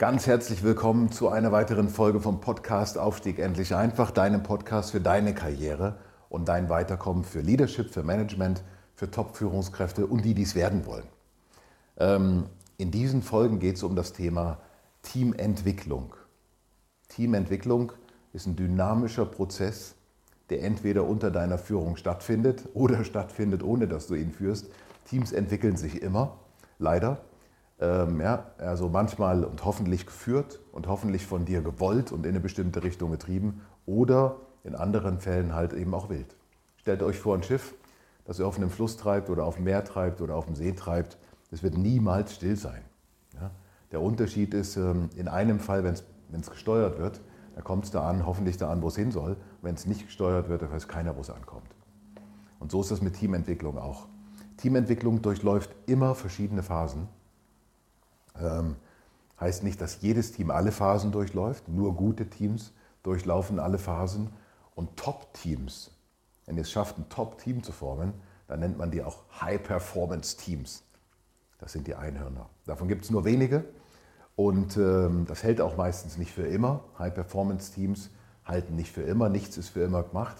Ganz herzlich willkommen zu einer weiteren Folge vom Podcast Aufstieg endlich einfach, deinem Podcast für deine Karriere und dein Weiterkommen für Leadership, für Management, für Top-Führungskräfte und die, die es werden wollen. Ähm, in diesen Folgen geht es um das Thema Teamentwicklung. Teamentwicklung ist ein dynamischer Prozess, der entweder unter deiner Führung stattfindet oder stattfindet, ohne dass du ihn führst. Teams entwickeln sich immer, leider. Ähm, ja, also manchmal und hoffentlich geführt und hoffentlich von dir gewollt und in eine bestimmte Richtung getrieben oder in anderen Fällen halt eben auch wild. Stellt euch vor ein Schiff, das ihr auf einem Fluss treibt oder auf dem Meer treibt oder auf dem See treibt. Es wird niemals still sein. Ja? Der Unterschied ist, ähm, in einem Fall, wenn es gesteuert wird, da kommt es da an, hoffentlich da an, wo es hin soll. Wenn es nicht gesteuert wird, dann weiß keiner, wo es ankommt. Und so ist das mit Teamentwicklung auch. Teamentwicklung durchläuft immer verschiedene Phasen. Ähm, heißt nicht, dass jedes Team alle Phasen durchläuft, nur gute Teams durchlaufen alle Phasen. Und Top-Teams, wenn ihr es schafft, ein Top-Team zu formen, dann nennt man die auch High-Performance-Teams. Das sind die Einhörner. Davon gibt es nur wenige und ähm, das hält auch meistens nicht für immer. High-Performance-Teams halten nicht für immer, nichts ist für immer gemacht.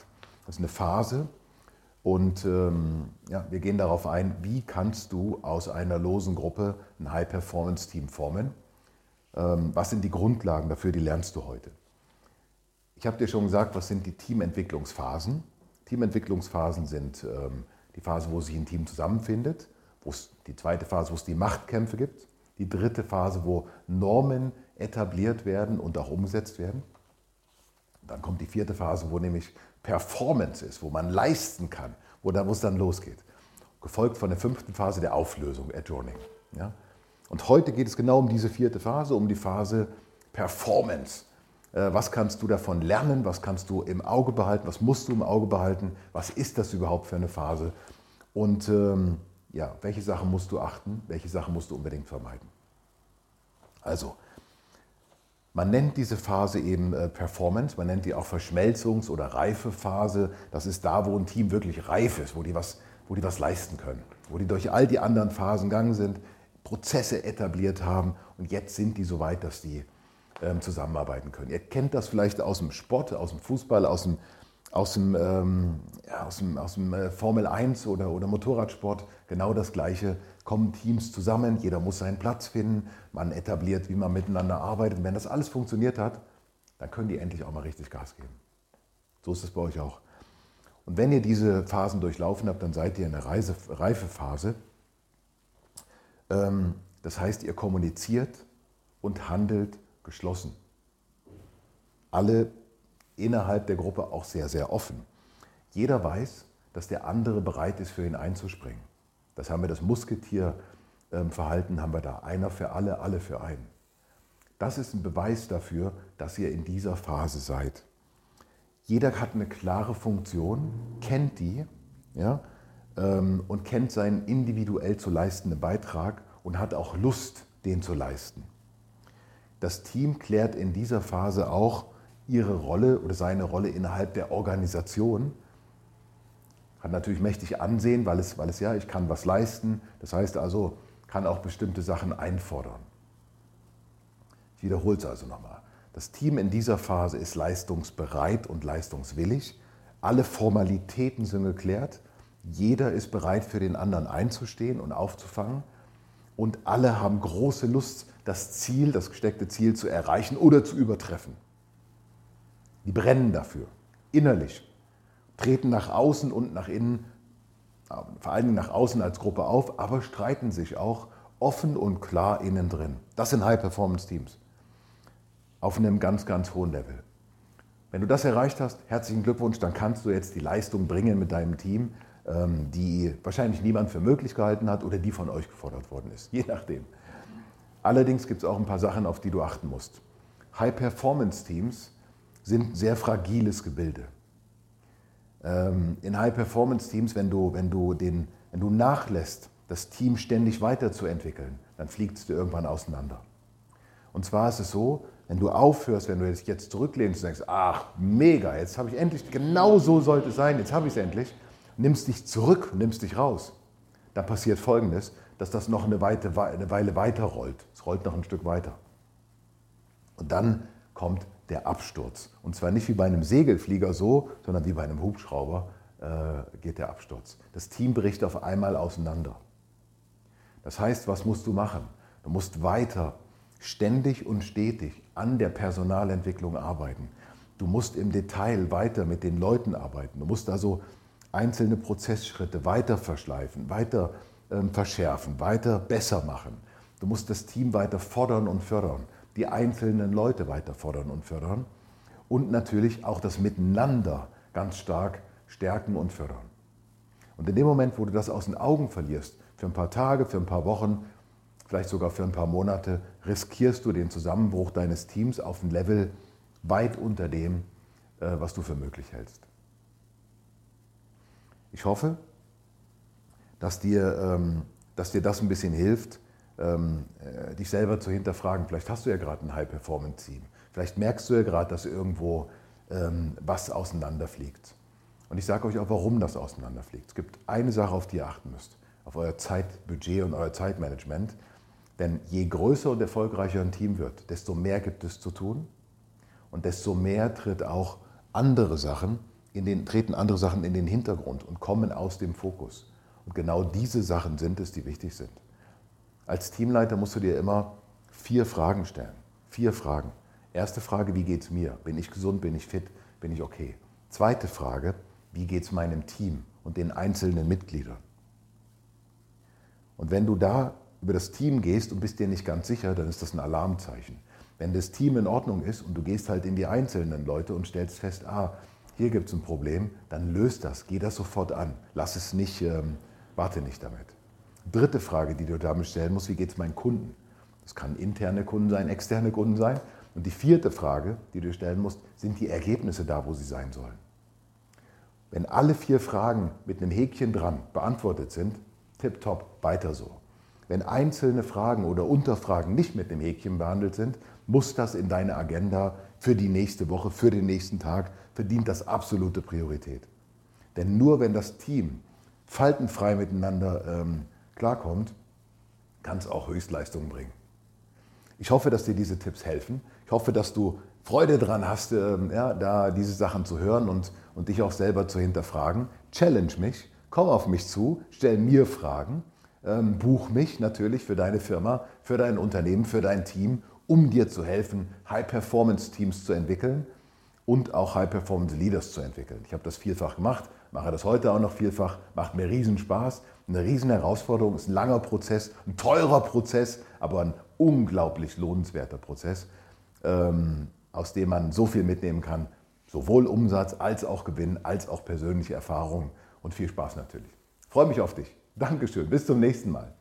Das ist eine Phase und ähm, ja, wir gehen darauf ein, wie kannst du aus einer losen Gruppe ein High-Performance-Team formen? Ähm, was sind die Grundlagen dafür, die lernst du heute? Ich habe dir schon gesagt, was sind die Teamentwicklungsphasen? Teamentwicklungsphasen sind ähm, die Phase, wo sich ein Team zusammenfindet, die zweite Phase, wo es die Machtkämpfe gibt, die dritte Phase, wo Normen etabliert werden und auch umgesetzt werden. Dann kommt die vierte Phase, wo nämlich Performance ist, wo man leisten kann, wo es dann losgeht. Gefolgt von der fünften Phase der Auflösung, Adjourning. Ja? Und heute geht es genau um diese vierte Phase, um die Phase Performance. Äh, was kannst du davon lernen? Was kannst du im Auge behalten? Was musst du im Auge behalten? Was ist das überhaupt für eine Phase? Und ähm, ja, welche Sachen musst du achten? Welche Sachen musst du unbedingt vermeiden? Also, man nennt diese Phase eben äh, Performance, man nennt die auch Verschmelzungs- oder Reifephase. Das ist da, wo ein Team wirklich reif ist, wo die, was, wo die was leisten können, wo die durch all die anderen Phasen gegangen sind, Prozesse etabliert haben und jetzt sind die so weit, dass die ähm, zusammenarbeiten können. Ihr kennt das vielleicht aus dem Sport, aus dem Fußball, aus dem aus dem, ähm, ja, aus dem, aus dem äh, Formel 1 oder, oder Motorradsport genau das Gleiche. Kommen Teams zusammen, jeder muss seinen Platz finden, man etabliert, wie man miteinander arbeitet. Und wenn das alles funktioniert hat, dann können die endlich auch mal richtig Gas geben. So ist es bei euch auch. Und wenn ihr diese Phasen durchlaufen habt, dann seid ihr in der Reise, Reifephase. Ähm, das heißt, ihr kommuniziert und handelt geschlossen. Alle innerhalb der Gruppe auch sehr, sehr offen. Jeder weiß, dass der andere bereit ist, für ihn einzuspringen. Das haben wir das Musketierverhalten, haben wir da. Einer für alle, alle für einen. Das ist ein Beweis dafür, dass ihr in dieser Phase seid. Jeder hat eine klare Funktion, kennt die ja, ähm, und kennt seinen individuell zu leistenden Beitrag und hat auch Lust, den zu leisten. Das Team klärt in dieser Phase auch, ihre Rolle oder seine Rolle innerhalb der Organisation. Hat natürlich mächtig Ansehen, weil es, weil es ja, ich kann was leisten. Das heißt also, kann auch bestimmte Sachen einfordern. Ich wiederhole es also nochmal. Das Team in dieser Phase ist leistungsbereit und leistungswillig. Alle Formalitäten sind geklärt. Jeder ist bereit, für den anderen einzustehen und aufzufangen. Und alle haben große Lust, das Ziel, das gesteckte Ziel zu erreichen oder zu übertreffen. Die brennen dafür, innerlich, treten nach außen und nach innen, vor allen Dingen nach außen als Gruppe auf, aber streiten sich auch offen und klar innen drin. Das sind High-Performance-Teams auf einem ganz, ganz hohen Level. Wenn du das erreicht hast, herzlichen Glückwunsch, dann kannst du jetzt die Leistung bringen mit deinem Team, ähm, die wahrscheinlich niemand für möglich gehalten hat oder die von euch gefordert worden ist, je nachdem. Allerdings gibt es auch ein paar Sachen, auf die du achten musst. High-Performance-Teams sind sehr fragiles Gebilde. Ähm, in High-Performance-Teams, wenn du, wenn, du wenn du nachlässt, das Team ständig weiterzuentwickeln, dann fliegt es dir irgendwann auseinander. Und zwar ist es so, wenn du aufhörst, wenn du dich jetzt zurücklehnst und denkst, ach, mega, jetzt habe ich endlich, genau so sollte es sein, jetzt habe ich es endlich, nimmst dich zurück, nimmst dich raus, dann passiert Folgendes, dass das noch eine, Weite, eine Weile weiter rollt. Es rollt noch ein Stück weiter. Und dann kommt der Absturz. Und zwar nicht wie bei einem Segelflieger so, sondern wie bei einem Hubschrauber äh, geht der Absturz. Das Team bricht auf einmal auseinander. Das heißt, was musst du machen? Du musst weiter ständig und stetig an der Personalentwicklung arbeiten. Du musst im Detail weiter mit den Leuten arbeiten. Du musst also einzelne Prozessschritte weiter verschleifen, weiter ähm, verschärfen, weiter besser machen. Du musst das Team weiter fordern und fördern, die einzelnen Leute weiter fordern und fördern und natürlich auch das Miteinander ganz stark stärken und fördern. Und in dem Moment, wo du das aus den Augen verlierst, für ein paar Tage, für ein paar Wochen, vielleicht sogar für ein paar Monate, riskierst du den Zusammenbruch deines Teams auf ein Level weit unter dem, äh, was du für möglich hältst. Ich hoffe, dass dir, ähm, dass dir das ein bisschen hilft, ähm, äh, dich selber zu hinterfragen. Vielleicht hast du ja gerade ein High-Performance-Team. Vielleicht merkst du ja gerade, dass irgendwo ähm, was auseinanderfliegt. Und ich sage euch auch, warum das auseinanderfliegt. Es gibt eine Sache, auf die ihr achten müsst, auf euer Zeitbudget und euer Zeitmanagement. Denn je größer und erfolgreicher ein Team wird, desto mehr gibt es zu tun und desto mehr tritt auch andere Sachen in den, treten andere Sachen in den Hintergrund und kommen aus dem Fokus. Und genau diese Sachen sind es, die wichtig sind. Als Teamleiter musst du dir immer vier Fragen stellen. Vier Fragen. Erste Frage, wie geht es mir? Bin ich gesund? Bin ich fit? Bin ich okay? Zweite Frage, wie geht es meinem Team und den einzelnen Mitgliedern? Und wenn du da über das Team gehst und bist dir nicht ganz sicher, dann ist das ein Alarmzeichen. Wenn das Team in Ordnung ist und du gehst halt in die einzelnen Leute und stellst fest, ah, hier gibt es ein Problem, dann löst das, geh das sofort an. Lass es nicht, ähm, warte nicht damit. Dritte Frage, die du damit stellen musst, wie geht es meinen Kunden? Das kann interne Kunden sein, externe Kunden sein. Und die vierte Frage, die du stellen musst, sind die Ergebnisse da, wo sie sein sollen? Wenn alle vier Fragen mit einem Häkchen dran beantwortet sind, tipptopp, weiter so. Wenn einzelne Fragen oder Unterfragen nicht mit dem Häkchen behandelt sind, muss das in deine Agenda für die nächste Woche, für den nächsten Tag, verdient das absolute Priorität. Denn nur wenn das Team faltenfrei miteinander ähm, klarkommt, kann es auch Höchstleistungen bringen. Ich hoffe, dass dir diese Tipps helfen. Ich hoffe, dass du Freude daran hast, ähm, ja, da diese Sachen zu hören und, und dich auch selber zu hinterfragen. Challenge mich, komm auf mich zu, stell mir Fragen ähm, buch mich natürlich für deine Firma, für dein Unternehmen, für dein Team, um dir zu helfen, High-Performance-Teams zu entwickeln und auch High-Performance-Leaders zu entwickeln. Ich habe das vielfach gemacht, mache das heute auch noch vielfach, macht mir riesen Spaß, eine riesen Herausforderung, ist ein langer Prozess, ein teurer Prozess, aber ein unglaublich lohnenswerter Prozess, ähm, aus dem man so viel mitnehmen kann, sowohl Umsatz als auch Gewinn, als auch persönliche Erfahrungen und viel Spaß natürlich. Ich freue mich auf dich. Dankeschön, bis zum nächsten Mal.